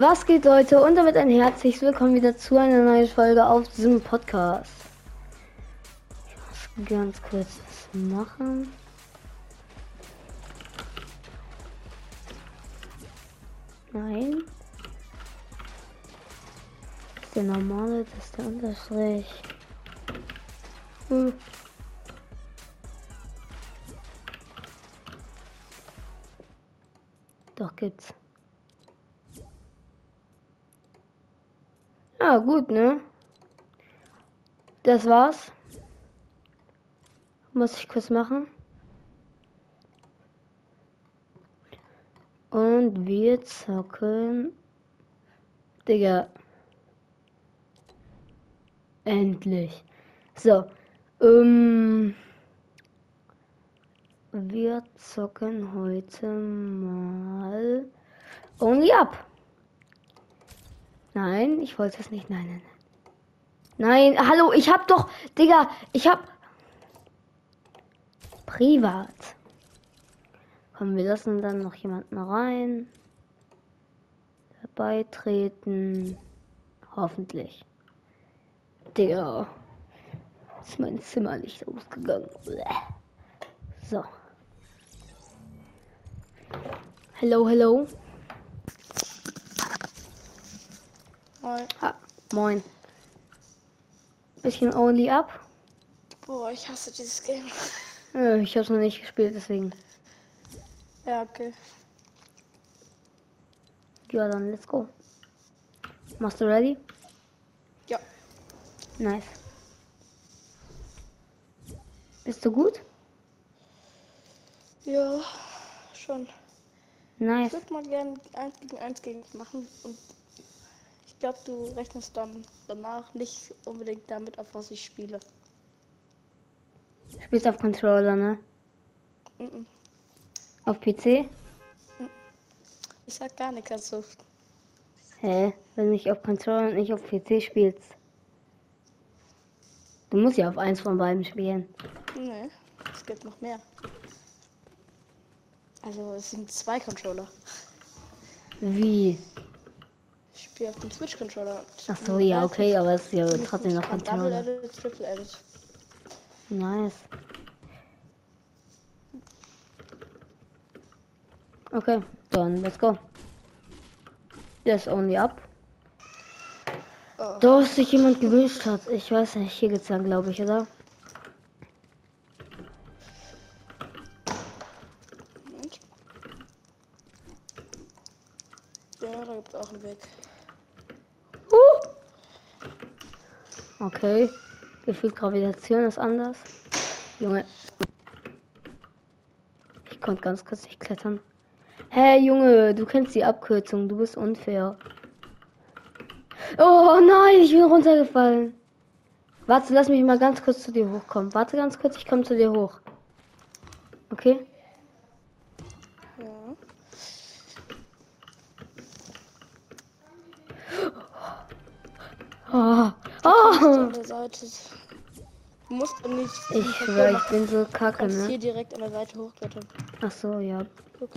Was geht Leute und damit ein herzliches Willkommen wieder zu einer neuen Folge auf diesem Podcast. Ich muss ganz kurz was machen. Nein. Der normale, das ist der Unterstrich. Hm. Doch gibt's. Ja, gut, ne? Das war's. Muss ich kurz machen. Und wir zocken. Digga. Endlich. So. Ähm. Wir zocken heute mal Only Up. Nein, ich wollte es nicht. Nein, nein, nein. Nein, hallo, ich hab doch, Digga, ich hab privat. Komm, wir lassen dann noch jemanden rein. Beitreten. Hoffentlich. Digga. Ist mein Zimmer nicht ausgegangen. So. Hello, hello. Moin. Ah, moin. Bisschen Only Up. Boah, ich hasse dieses Game. Äh, ich hab's noch nicht gespielt, deswegen. Ja, okay. Ja, dann let's go. Machst du ready? Ja. Nice. Bist du gut? Ja, schon. Ich Nice. würde mal gerne 1 gegen 1 gegen machen und ich glaube, du rechnest dann danach nicht unbedingt damit, auf was ich spiele. Spielst auf Controller, ne? Mhm. Auf PC? Ich sag gar nichts dazu. Hä? Wenn du nicht auf Controller und nicht auf PC spielst. Du musst ja auf eins von beiden spielen. Nee, es gibt noch mehr. Also es sind zwei Controller. Wie? Ich spiele auf dem Switch-Controller. Ach so, ja, okay, aber es ist ja trotzdem noch Double Controller. Edit, Triple Edit. Nice. Okay, dann let's go. Das only up. Oh. Da sich jemand gewünscht hat. Ich weiß nicht, hier geht's lang, glaube ich, oder? Moment. Ja, da gibt's auch einen Weg. Okay. Gefühlt Gravitation ist anders. Junge. Ich konnte ganz kurz nicht klettern. Hä, hey, Junge, du kennst die Abkürzung. Du bist unfair. Oh nein, ich bin runtergefallen. Warte, lass mich mal ganz kurz zu dir hochkommen. Warte ganz kurz, ich komme zu dir hoch. Okay? Ja. Oh, oh. Seite. Du musst nicht. Ich schwör, ich bin so kacke, ne? hier direkt an der Seite hochklettern. Ach so, ja. Guck.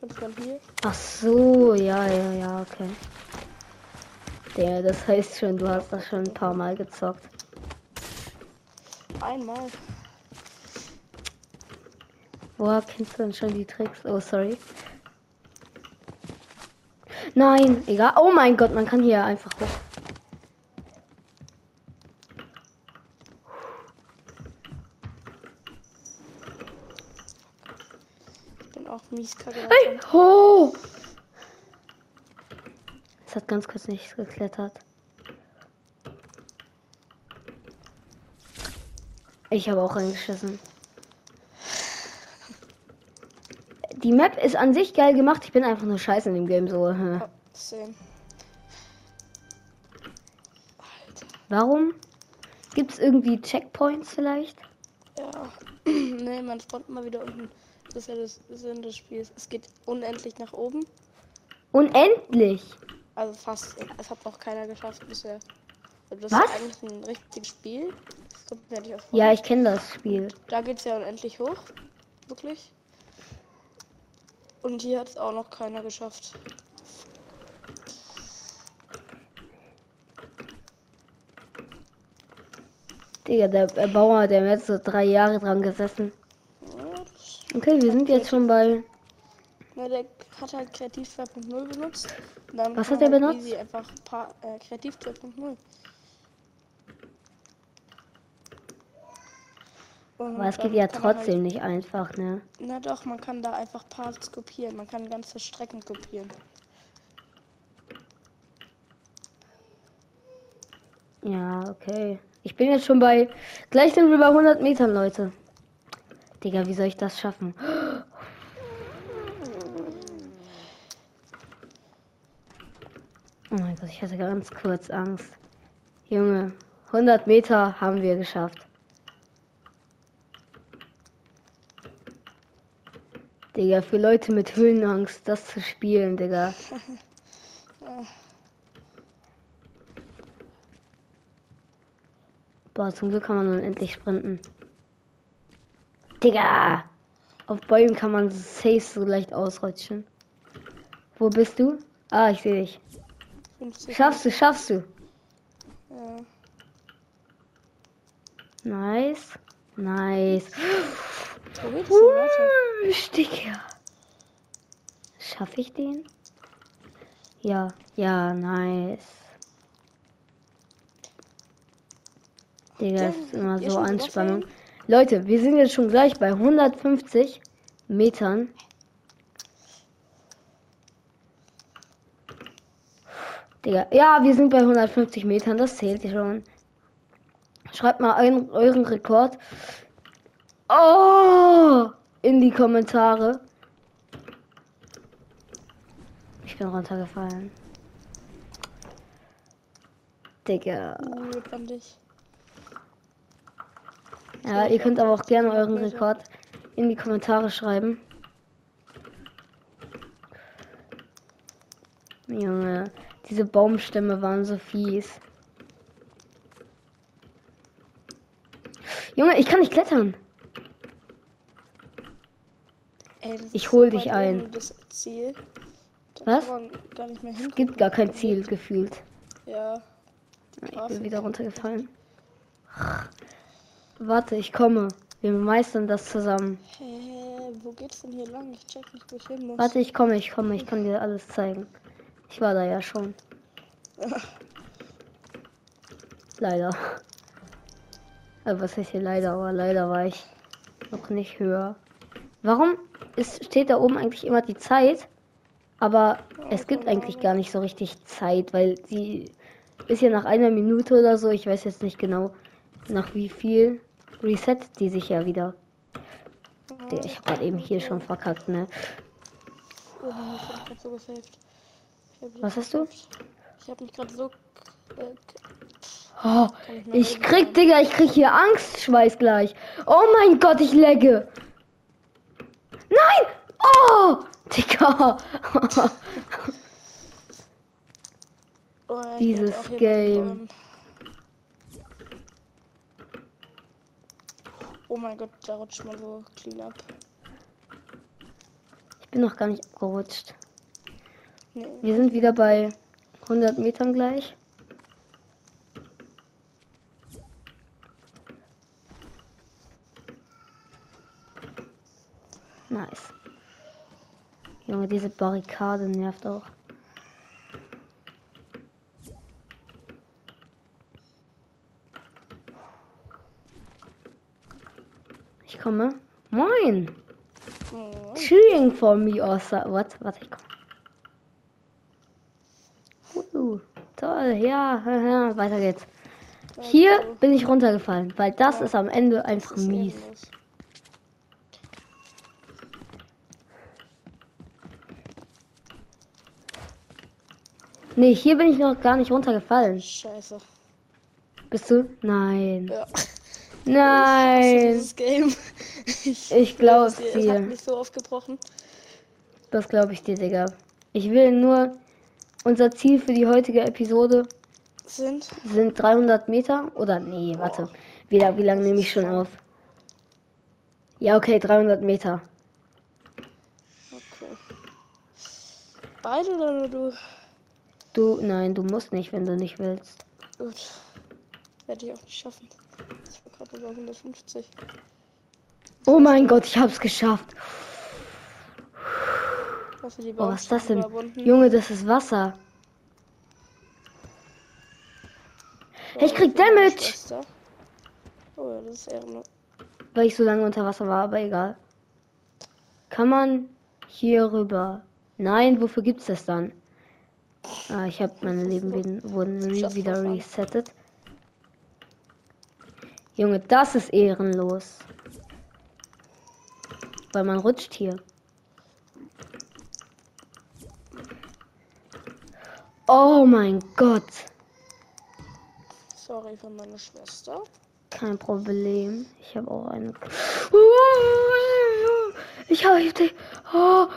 Kannst dann hier. Ach so, ja, ja, ja, okay. Der, das heißt schon, du hast das schon ein paar Mal gezockt. Einmal. Woher kennst du denn schon die Tricks? Oh, sorry. Nein, egal. Oh mein Gott, man kann hier einfach hoch. Ich bin auch mies kacke. Hey, ho! Es hat ganz kurz nicht geklettert. Ich habe auch reingeschissen. Die Map ist an sich geil gemacht. Ich bin einfach nur scheiße in dem Game so. hm. Warum? Gibt es irgendwie Checkpoints vielleicht? Ja. nee, man spawnt mal wieder unten das ist ja das Sinn des Spiels. Es geht unendlich nach oben. Unendlich? Also fast. Es hat noch keiner geschafft bisher. Also das Was? ist eigentlich ein richtiges Spiel. Ja, ja, ich kenne das Spiel. Da geht es ja unendlich hoch. Wirklich. Und hier hat es auch noch keiner geschafft. Digga, der Bauer hat ja jetzt so drei Jahre dran gesessen. Okay, wir sind jetzt schon bei. Na, der hat halt Kreativ 2.0 benutzt. Was hat er halt benutzt? Easy einfach paar, äh, Kreativ 2.0. Und Aber es geht ja trotzdem nicht einfach, ne? Halt, na doch, man kann da einfach Parts kopieren. Man kann ganze Strecken kopieren. Ja, okay. Ich bin jetzt schon bei. Gleich sind wir bei 100 Metern, Leute. Digga, wie soll ich das schaffen? Oh mein Gott, ich hatte ganz kurz Angst. Junge, 100 Meter haben wir geschafft. Digga, für Leute mit Höhenangst, das zu spielen, Digga. Boah, zum Glück kann man nun endlich sprinten. Digga! Auf Bäumen kann man safe so leicht ausrutschen. Wo bist du? Ah, ich sehe dich. 50 Schaffst du, schaffst du. Ja. Nice. Nice. Wo weiter? Digga. Schaffe ich den? Ja, ja, nice. Digga, das ist immer so Anspannung. Leute, wir sind jetzt schon gleich bei 150 Metern. Digga, ja, wir sind bei 150 Metern, das zählt schon. Schreibt mal ein, euren Rekord. Oh! In die Kommentare. Ich bin runtergefallen. Digga. Uh, fand ich. Ja, ihr könnt aber auch gerne euren Rekord in die Kommentare schreiben. Junge, diese Baumstämme waren so fies. Junge, ich kann nicht klettern. Ey, Ich hol dich ein. Was? hin. Gibt gar kein Ziel gefühlt. Ja. Ich bin wieder runtergefallen. Warte, ich komme. Wir meistern das zusammen. Hä, wo geht's denn hier lang? Ich check nicht, wo ich hin muss. Warte, ich komme, ich komme. Ich kann dir alles zeigen. Ich war da ja schon. Leider. Also was heißt hier leider, aber leider war ich noch nicht höher. Warum ist, steht da oben eigentlich immer die Zeit? Aber es gibt eigentlich gar nicht so richtig Zeit, weil sie ist ja nach einer Minute oder so, ich weiß jetzt nicht genau, nach wie viel reset die sich ja wieder. Der, ich hab grad eben hier schon verkackt, ne? Oh, ich hab so gesaved. Was hast du? Ich hab mich gerade so. Oh, ich krieg. Digga, ich krieg hier Angstschweiß gleich. Oh mein Gott, ich legge. Nein! Oh! Digga. oh, Dieses Game. Oh mein Gott, da rutscht man so clean ab. Ich bin noch gar nicht abgerutscht. Nee. Wir sind wieder bei 100 Metern gleich. Nice. Junge, diese Barrikade nervt auch. Komme. Moin! Oh, cheering for me or so. What? Warte, ich komme. Uh, toll, ja, weiter geht's. Hier bin ich runtergefallen, weil das ist am Ende einfach mies. Nee, hier bin ich noch gar nicht runtergefallen. Scheiße. Bist du? Nein. Ja. Nein. Dieses Game. Ich, Ich glaub's Es dir. hat mich so aufgebrochen. Das glaube ich dir, Digga. Ich will nur, unser Ziel für die heutige Episode Sind. sind 300 Meter. Oder nee, warte. Wie, la- wie lange nehme ich schon auf? Ja, okay, 300 Meter. Okay. Beide oder nur du? Du, nein, du musst nicht, wenn du nicht willst. Gut. Werde ich auch nicht schaffen. Ich war gerade über 150. Oh mein Gott, ich hab's geschafft. Hast du die Oh, was ist das denn? Junge, das ist Wasser. Hey, ich krieg Damage. Oh ja, das ist ehrenlos. Weil ich so lange unter Wasser war, aber egal. Kann man hier rüber? Nein, wofür gibt's das dann? Ah, ich habe meine Leben wieder- wurden re wieder resettet. Junge, das ist ehrenlos. Weil man rutscht hier. Oh mein Gott. Sorry für meine Schwester. Kein Problem. Ich habe auch eine. Ich habe. Oh. Oh,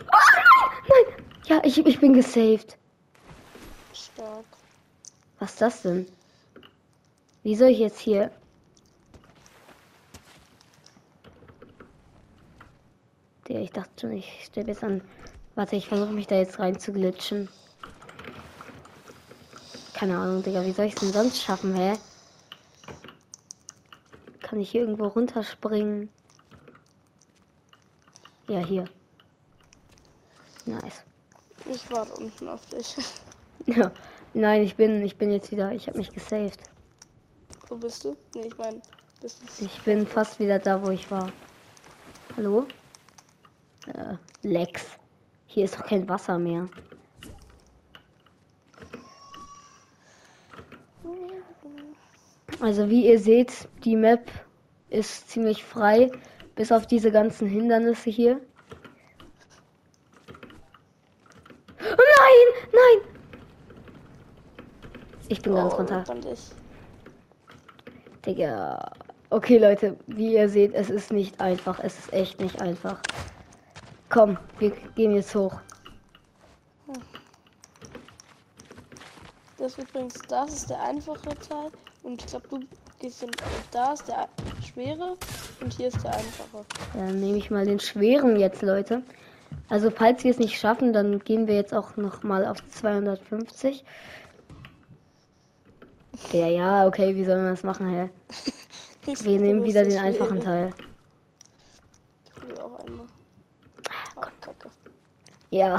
nein, nein. Ja, ich, ich bin gesaved. Stark. Was ist das denn? Wie soll ich jetzt hier. Der, ich dachte schon, ich stelle jetzt an. Warte, ich versuche mich da jetzt rein zu glitschen. Keine Ahnung, Digga, wie soll ich es denn sonst schaffen, hä? Kann ich hier irgendwo runterspringen? Ja, hier. Nice. Ich warte unten auf dich. Ja. Nein, ich bin, ich bin jetzt wieder, ich habe mich gesaved. Wo bist du? Nee, ich meine, bist du. Ich bin fast wieder da, wo ich war. Hallo? Äh, Lex. Hier ist doch kein Wasser mehr. Also wie ihr seht, die Map ist ziemlich frei, bis auf diese ganzen Hindernisse hier. Oh nein, nein! Ich bin ganz Oh, runter. Und ich. Digga. Okay, Leute, wie ihr seht, es ist nicht einfach. Es ist echt nicht einfach. Komm, wir gehen jetzt hoch. Das ist übrigens, das ist der einfache Teil. Und ich glaube, du gehst in. Da ist der schwere. Und hier ist der einfache. Dann nehme ich mal den schweren jetzt, Leute. Also, falls wir es nicht schaffen, dann gehen wir jetzt auch noch mal auf 250. Ja, ja, okay, wie sollen wir das machen, hä? Wir nehmen wieder das den einfachen. Teil. Ich will auch einmal. Ja.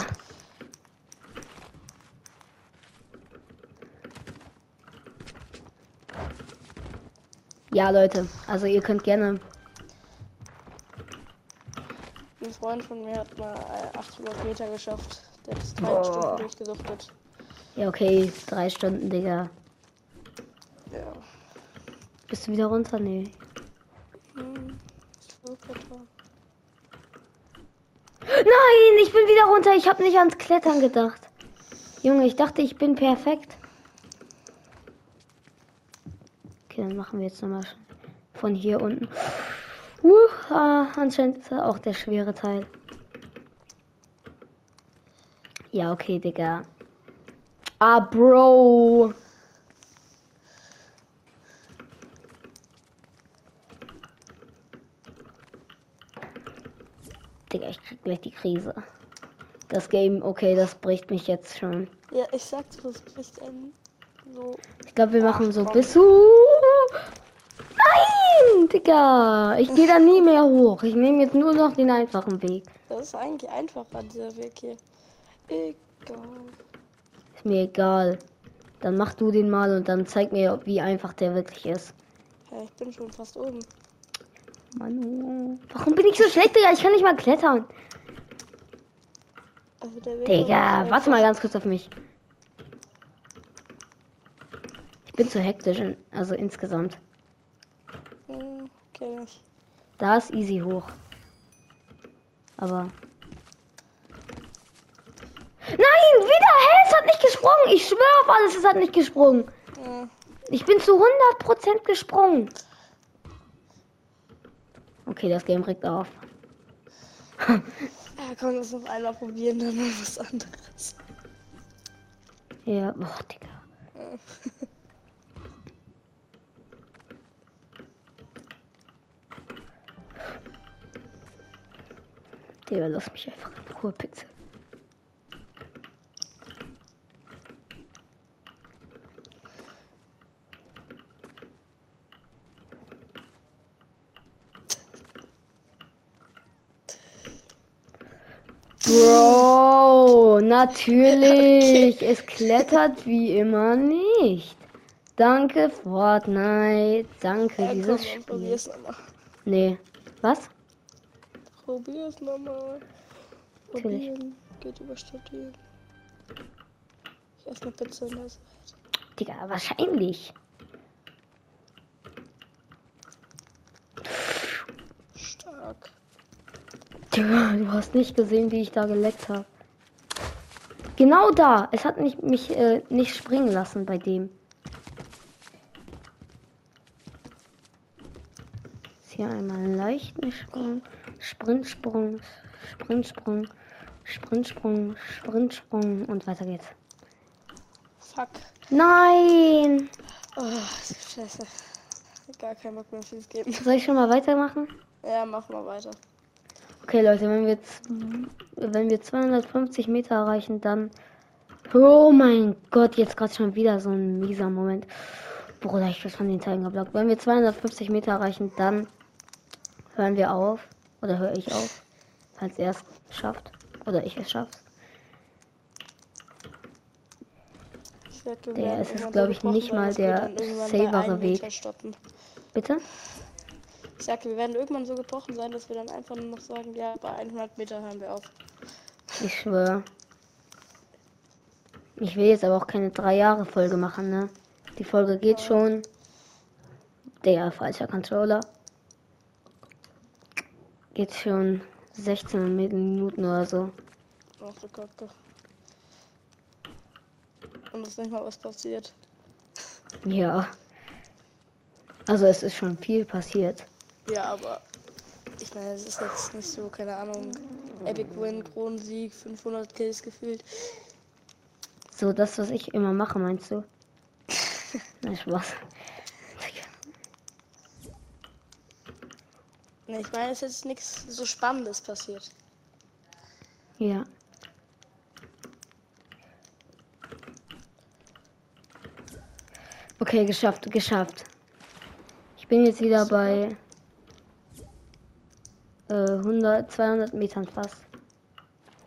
Ja, Leute, also ihr könnt gerne. Ein Freund von mir hat mal äh, 800 Meter geschafft. Der es drei Boah. Stunden durchgesuchtet. Ja, okay, drei Stunden, Digga. Ja. Bist du wieder runter? Nee. Hm. Ich will Klettern. Nein, ich bin wieder runter. Ich habe nicht ans Klettern gedacht. Junge, ich dachte, ich bin perfekt. Okay, dann machen wir jetzt nochmal von hier unten. Uh, anscheinend ist auch der schwere Teil. Ja, okay, Digga. Ah, Bro. Digga, ich krieg gleich die Krise. Das Game, okay, das bricht mich jetzt schon. Ja, ich sagte, das bricht ein so. Ich glaube, wir machen so komm. bis. Nein, Digga. Ich gehe da nie mehr hoch. Ich nehme jetzt nur noch den einfachen Weg. Das ist eigentlich einfacher, dieser Weg hier. Egal. Ist mir egal. Dann mach du den mal und dann zeig mir, wie einfach der wirklich ist. Ja, ich bin schon fast oben. Manu. Warum bin ich so schlecht, Digga? Ich kann nicht mal klettern. Also Digga, warte mal ganz kurz auf mich. Ich bin zu hektisch, also insgesamt. Hm, kenn ich. Da ist easy hoch. Aber. Nein, wieder! Hä? Es hat nicht gesprungen! Ich schwöre auf alles, es hat nicht gesprungen. Ja, Ich bin zu 100% gesprungen. Okay, das Game regt auf. Ja, komm, lass noch einmal probieren, dann mal was anderes. Ja, boah, Digga. Digga, lass mich einfach in Ruhe, bitte. Bro, natürlich. Es klettert wie immer nicht. Danke, Fortnite. Danke, Ja, dieses komm, Spiel. probier's nochmal. Nee. Was? Probier's nochmal. Natürlich. Probieren. Geht über Studieren. Ich esse eine Pizza in der Zeit. Digga, wahrscheinlich. Stark. Du hast nicht gesehen, wie ich da geleckt habe. Genau da. Es hat mich, mich äh, nicht springen lassen bei dem. Ist hier einmal einen leichten Sprung. Sprintsprung. Sprintsprung. Sprintsprung. Sprintsprung. Und weiter geht's. Fuck. Nein! Oh, scheiße. Gar keinen Bock mehr fürs geben. Soll ich schon mal weitermachen? Ja, mach mal weiter. Okay, Leute, wenn wir jetzt, wenn wir 250 Meter erreichen, dann. Oh mein Gott, jetzt gerade schon wieder so ein mieser Moment. Bruder, ich bin von den Teilen geblockt. Wenn wir 250 Meter erreichen, dann hören wir auf. Oder höre ich auf. Falls er es schafft. Oder ich es wir Der ist es, irgendwann glaub ich, nicht mal der savere Weg. Bitte? Ich sag, wir werden irgendwann so gebrochen sein, dass wir dann einfach nur noch sagen, ja, bei 100 Meter hören wir auf. Ich schwöre. Ich will jetzt aber auch keine drei Jahre Folge machen, ne? Die Folge geht schon. Der falscher Controller. Geht schon 16 Minuten oder so. Ach du Kacke. Und es ist nicht mal was passiert. Ja. Also es ist schon viel passiert. Ja, aber ich meine, es ist jetzt nicht so, keine Ahnung, Epic Win, Kronensieg, 500 Kills gefühlt. So das, was ich immer mache, meinst du? Nein, Spaß. Ne, ich meine, es ist jetzt nichts so Spannendes passiert. Ja. Okay, geschafft, geschafft. Ich bin jetzt wieder bei äh, 100, 200 Metern fast.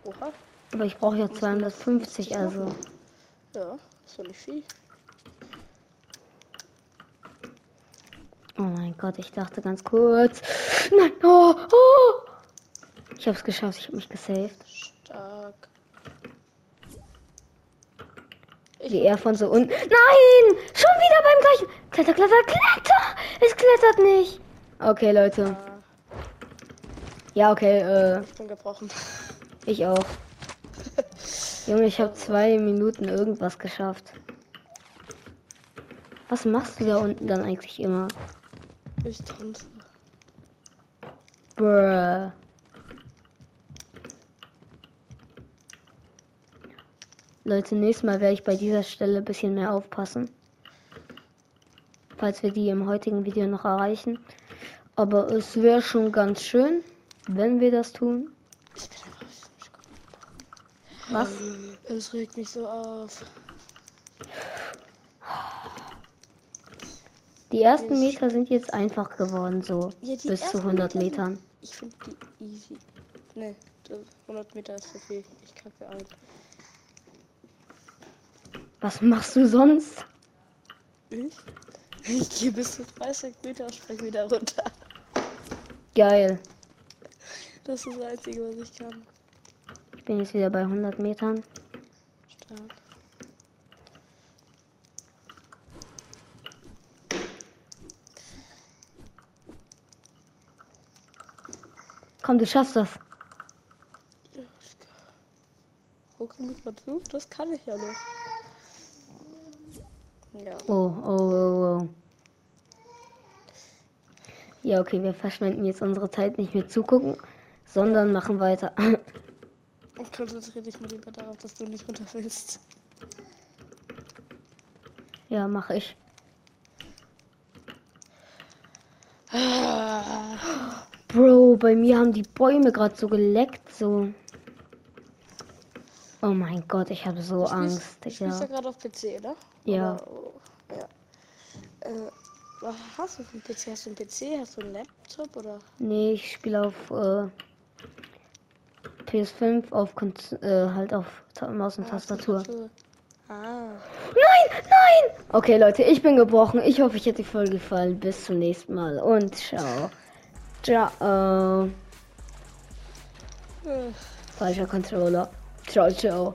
Oha. Aber ich brauche ja 250, also. Ja, ist doch nicht viel. Oh mein Gott, ich dachte ganz kurz. Nein, oh, oh. Ich hab's geschafft, ich hab mich gesaved. Stark. Ich Wie er von so unten. Nein! Schon wieder beim gleichen. Kletter, kletter, kletter! Es klettert nicht. Okay, Leute. Ja, okay, äh, ich bin gebrochen. ich auch. Junge, ich habe zwei Minuten irgendwas geschafft. Was machst du da unten dann eigentlich immer? Ich tanze. Bruh. Leute, nächstes Mal werde ich bei dieser Stelle ein bisschen mehr aufpassen. Falls wir die im heutigen Video noch erreichen. Aber es wäre schon ganz schön, wenn wir das tun. Was? Es regt mich so auf. Die ersten Meter sind jetzt einfach geworden, so Ja, bis zu ersten 100 Meter sind- Metern. Ich finde die easy. Ne, 100 Meter ist zu viel. Ich kacke ein. Was machst du sonst? Ich? Ich gehe bis zu 30 Meter und spring wieder runter. Geil. Das ist das Einzige, was ich kann. Ich bin jetzt wieder bei 100 Metern. Stark. Komm, du schaffst das. Ich kann. Guck mich mal zu, das kann ich ja noch. Ja. Oh, oh, oh, oh. Ja, okay, wir verschwenden jetzt unsere Zeit nicht mehr zugucken, sondern machen weiter. Und konzentriere dich mal lieber darauf, dass du nicht runterfällst. ja, mache ich. Bro, bei mir haben die Bäume gerade so geleckt, so. Oh mein Gott, ich habe so Angst, Du spielst ja gerade auf PC, oder? Ja. Oder, oh, ja. Äh, was hast du für einen PC? Hast du einen PC? Hast du einen Laptop oder? Nee, ich spiele auf äh, PS5 auf Kon äh, halt auf Maus und Ah, Tastatur. Ah. Nein, nein! Okay, Leute, ich bin gebrochen. Ich hoffe, euch hat die Folge gefallen. Bis zum nächsten Mal und ciao. Ciao. Falscher Controller. Ciao, ciao.